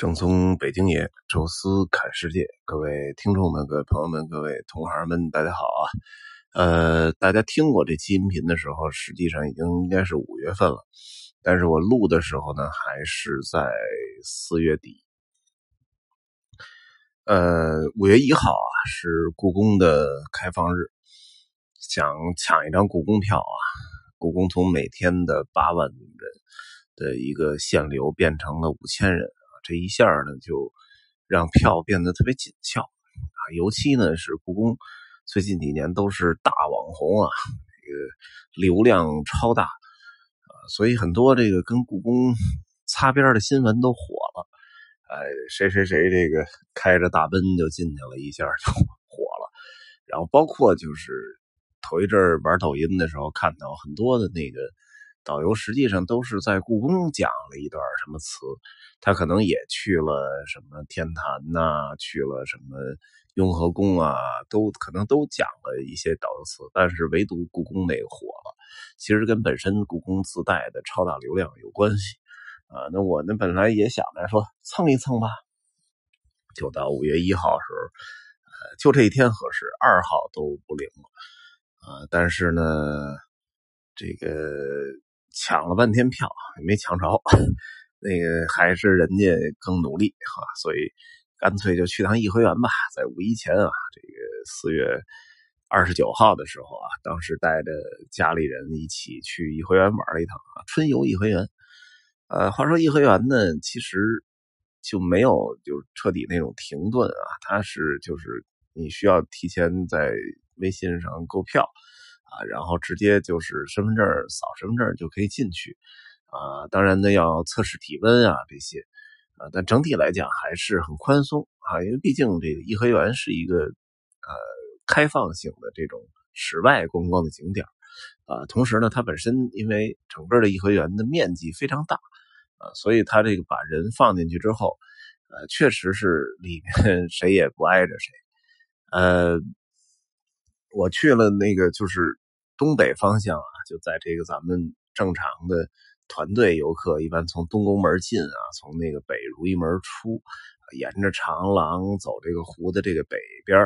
正宗北京爷，宙斯看世界，各位听众们、各位朋友们、各位同行们，大家好啊！呃，大家听我这期音频的时候，实际上已经应该是五月份了，但是我录的时候呢，还是在四月底。呃，五月一号啊，是故宫的开放日，想抢一张故宫票啊！故宫从每天的八万人的一个限流变成了五千人。这一下呢，就让票变得特别紧俏啊！尤其呢是故宫最近几年都是大网红啊，这个流量超大啊，所以很多这个跟故宫擦边的新闻都火了。哎，谁谁谁这个开着大奔就进去了，一下就火了。然后包括就是头一阵玩抖音的时候，看到很多的那个。导游实际上都是在故宫讲了一段什么词，他可能也去了什么天坛呐，去了什么雍和宫啊，都可能都讲了一些导游词，但是唯独故宫那个火了，其实跟本身故宫自带的超大流量有关系啊。那我呢本来也想着说蹭一蹭吧，就到五月一号时候，呃，就这一天合适，二号都不灵了啊。但是呢，这个。抢了半天票也没抢着，那个还是人家更努力哈，所以干脆就去趟颐和园吧。在五一前啊，这个四月二十九号的时候啊，当时带着家里人一起去颐和园玩了一趟啊，春游颐和园。呃，话说颐和园呢，其实就没有就彻底那种停顿啊，它是就是你需要提前在微信上购票。啊，然后直接就是身份证扫身份证就可以进去，啊，当然呢要测试体温啊这些，啊，但整体来讲还是很宽松啊，因为毕竟这个颐和园是一个呃开放性的这种室外观光的景点啊，同时呢它本身因为整个的颐和园的面积非常大啊，所以它这个把人放进去之后，呃，确实是里面 谁也不挨着谁，呃。我去了那个就是东北方向啊，就在这个咱们正常的团队游客一般从东宫门进啊，从那个北如意门出，沿着长廊走这个湖的这个北边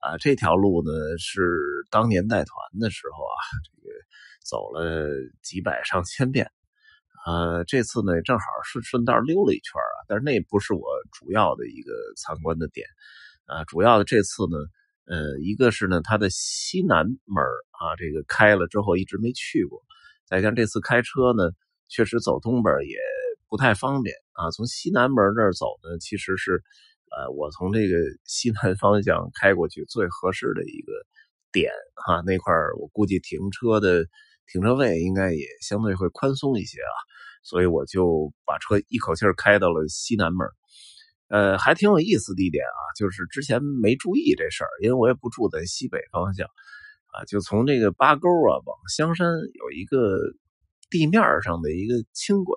啊，这条路呢是当年带团的时候啊，这个走了几百上千遍，呃，这次呢正好顺顺道溜了一圈啊，但是那不是我主要的一个参观的点啊，主要的这次呢。呃，一个是呢，它的西南门啊，这个开了之后一直没去过。再加上这次开车呢，确实走东边也不太方便啊。从西南门这儿走呢，其实是呃，我从这个 西南方向开过去最合适的一个点哈。那块儿我估计停车的停车位应该也相对会宽松一些啊，所以我就把车一口气开到了西南门。呃，还挺有意思的一点啊，就是之前没注意这事儿，因为我也不住在西北方向，啊，就从这个八沟啊往香山有一个地面上的一个轻轨，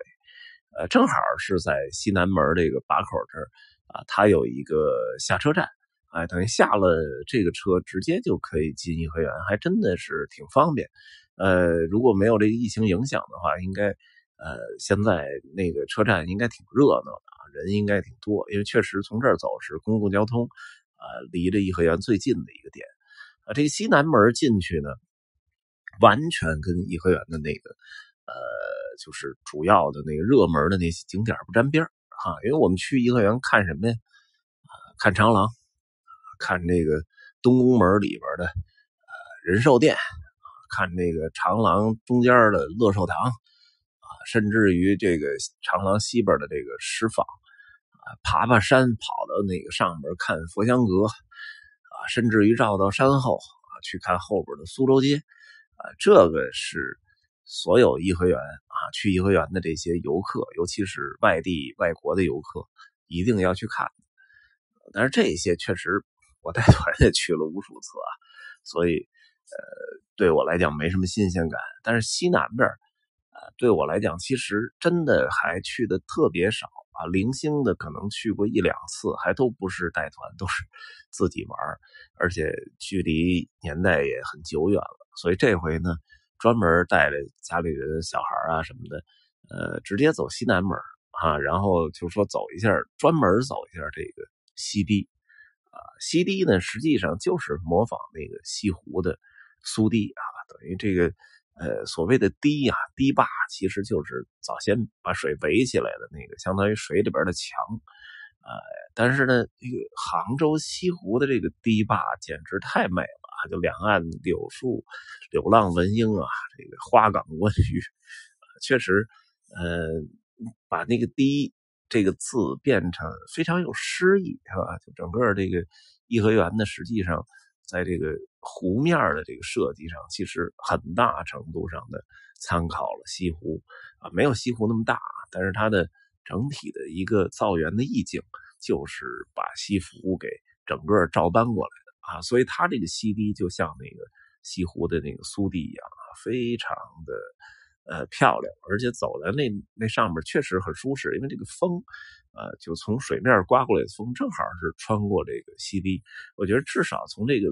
呃，正好是在西南门这个把口这儿啊，它有一个下车站，哎，等于下了这个车直接就可以进颐和园，还真的是挺方便。呃，如果没有这个疫情影响的话，应该呃现在那个车站应该挺热闹的。人应该挺多，因为确实从这儿走是公共交通，啊，离着颐和园最近的一个点，啊，这个西南门进去呢，完全跟颐和园的那个，呃，就是主要的那个热门的那些景点不沾边哈，因为我们去颐和园看什么呀？看长廊，看那个东宫门里边的呃仁寿殿，看那个长廊中间的乐寿堂，甚至于这个长廊西边的这个石坊。爬爬山，跑到那个上面看佛香阁，啊，甚至于绕到山后啊去看后边的苏州街，啊，这个是所有颐和园啊去颐和园的这些游客，尤其是外地外国的游客，一定要去看。但是这些确实我带团也去了无数次啊，所以呃对我来讲没什么新鲜感。但是西南边对我来讲其实真的还去的特别少。啊，零星的可能去过一两次，还都不是带团，都是 自己玩而且距离年代也很久远了，所以这回呢，专门带着家里人、小孩啊什么的，呃，直接走西南门啊，然后就说走一下，专门走一下这个西堤啊。西堤呢，实际上就是模仿那个西湖的苏堤啊，等于这个呃所谓的堤呀，堤坝其实就是早先把水围起来的那个，相当于水里边的墙啊。但是呢，这个杭州西湖的这个堤坝简直太美了，就两岸柳树、柳浪闻莺啊，这个花港观鱼，确实，呃。把那个“堤”这个字变成非常有诗意，是吧？就整个这个颐和园呢，实际上在这个湖面的这个设计上，其实很大程度上的参考了西湖啊，没有西湖那么大，但是它的整体的一个造园的意境，就是把西湖给整个照搬过来的啊，所以它这个西堤就像那个西湖的那个苏堤一样啊，非常的。呃，漂亮，而且走在那那上面确实很舒适，因为这个风，呃，就从水面刮过来的风，正好是穿过这个溪堤。我觉得至少从这个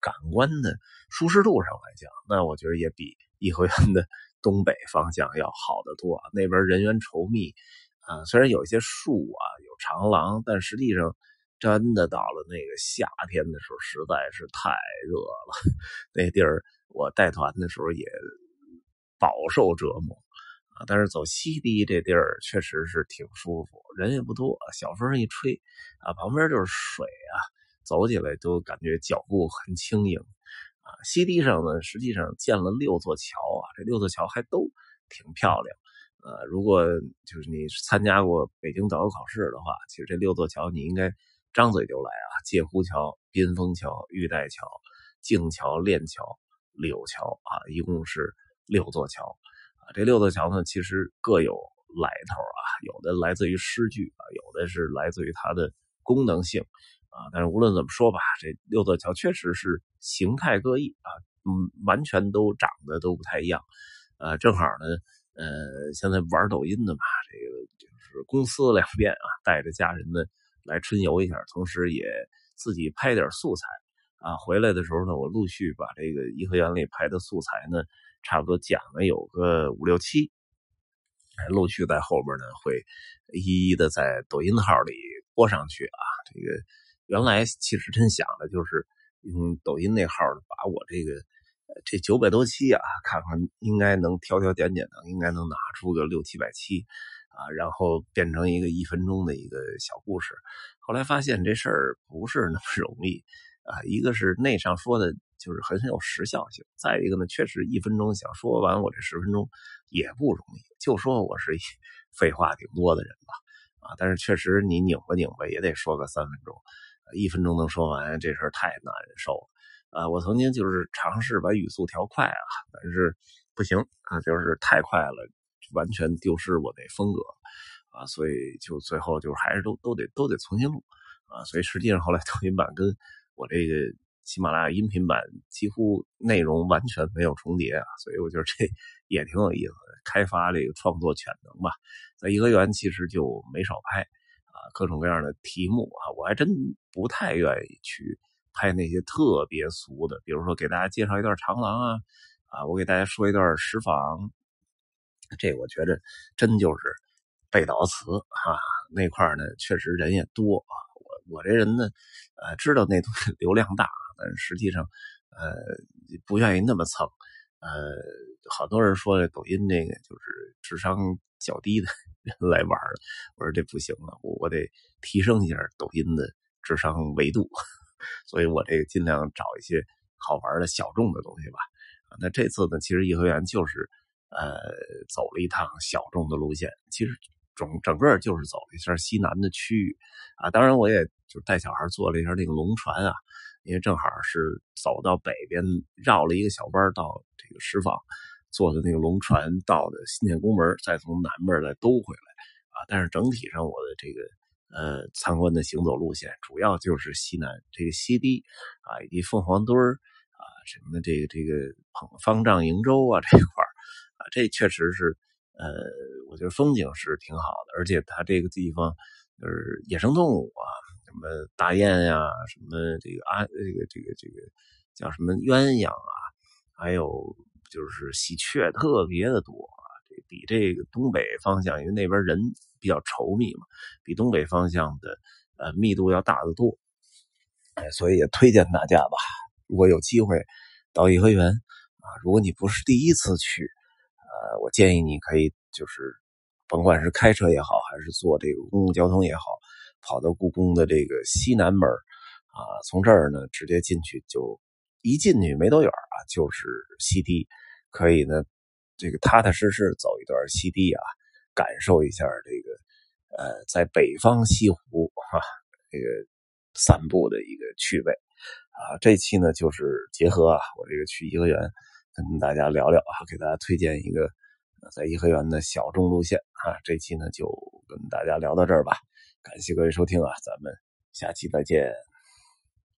感官的舒适度上来讲，那我觉得也比颐和园的东北方向要好得多。啊那边人员稠密，啊，虽然有一些树啊，有长廊，但实际上真的到了那个夏天的时候，实在是太热了。那地儿我带团的时候也。饱受折磨！但是走西堤这地儿确实是挺舒服，人也不多，小风一吹啊，旁边就是水啊，走起来都感觉脚步很轻盈啊。西堤上呢，实际上建了六座桥啊，这六座桥还都挺漂亮。呃，如果就是你参加过北京导游考试的话，其实这六座桥你应该张嘴就来啊：界湖桥、滨峰桥、玉带桥、静桥、练桥、柳桥啊，一共是。六座桥，这六座桥呢，其实各有来头啊，有的来自于诗句啊，有的是来自于它的功能性啊。但是无论怎么说吧，这六座桥确实是形态各异啊，嗯，完全都长得都不太一样。呃，正好呢，呃，现在玩抖音的嘛，这个就是公司两边啊，带着家人们来春游一下，同时也自己拍点素材啊。回来的时候呢，我陆续把这个颐和园里拍的素材呢。差不多讲了有个五六期，陆续在后边呢会一一的在抖音号里播上去啊。这个原来其实真想的就是用抖音那号把我这个这九百多期啊，看看应该能挑挑拣拣的，应该能拿出个六七百期啊，然后变成一个一分钟的一个小故事。后来发现这事儿不是那么容易啊，一个是那上说的。就是很有时效性。再一个呢，确实一分钟想说完我这十分钟也不容易。就说我是一废话挺多的人吧，啊，但是确实你拧巴拧巴也得说个三分钟，一分钟能说完这事儿太难受了。啊，我曾经就是尝试把语速调快啊，但是不行啊，就是太快了，完全丢失我那风格啊，所以就最后就是还是都都得都得重新录啊。所以实际上后来抖音版跟我这个。喜马拉雅音频版几乎内容完全没有重叠啊，所以我觉得这 也挺有意思的，开发这个创作潜能吧。在颐和园其实就没少拍啊，各种各样的题目啊，我还真不太愿意去拍那些特别俗的，比如说给大家介绍一段长廊啊，啊，我给大家说一段石坊，这我觉得真就是背悼词哈，那块呢确实人也多啊，我这人呢，呃，知道那东西流量大。但实际上，呃，不愿意那么蹭，呃，好多人说抖音那个就是智商较低的人来玩我说这不行了，我我得提升一下抖音的智商维度，所以我这个尽量找一些好玩的小众的东西吧。那这次呢，其实颐和园就是呃走了一趟小众的路线，其实整整个就是走了一下西南的区域啊，当然我也就带小孩坐了一下那个龙船啊。因为正好是走到北边，绕了一个小弯到这个石坊，坐的那个龙船到的新建宫门，再从南边再兜回来啊。但是整体上我的这个呃参观的行走路线，主要就是西南这个西堤啊，以及凤凰墩啊，什么这个这个方丈瀛洲啊这块啊，这确实是呃，我觉得风景是挺好的，而且它这个地方就是野生动物啊。什么大雁呀，什么这个啊，这个这个这个叫什么鸳鸯啊，还有就是喜鹊特别的多啊，这比这个东北方向，因为那边人比较稠密嘛，比东北方向的呃密度要大得多。哎，所以也推荐大家吧，如果有机会到颐和园啊，如果你不是第一次去，我建议你可以就是，甭管是开车也好，还是坐这个公共交通也好，跑到故宫的这个西南门啊，从这儿呢直接进去，就一进去没多远啊，就是西堤，可以呢这个踏踏实实走一段西堤啊，感受一下这个呃在北方西湖哈这个。散步的一个趣味啊，这期呢就是结合啊，我这个去颐和园跟大家聊聊啊，给大家推荐一个在颐和园的小众路线啊。这期呢就跟大家聊到这儿吧，感谢各位收听啊，咱们下期再见。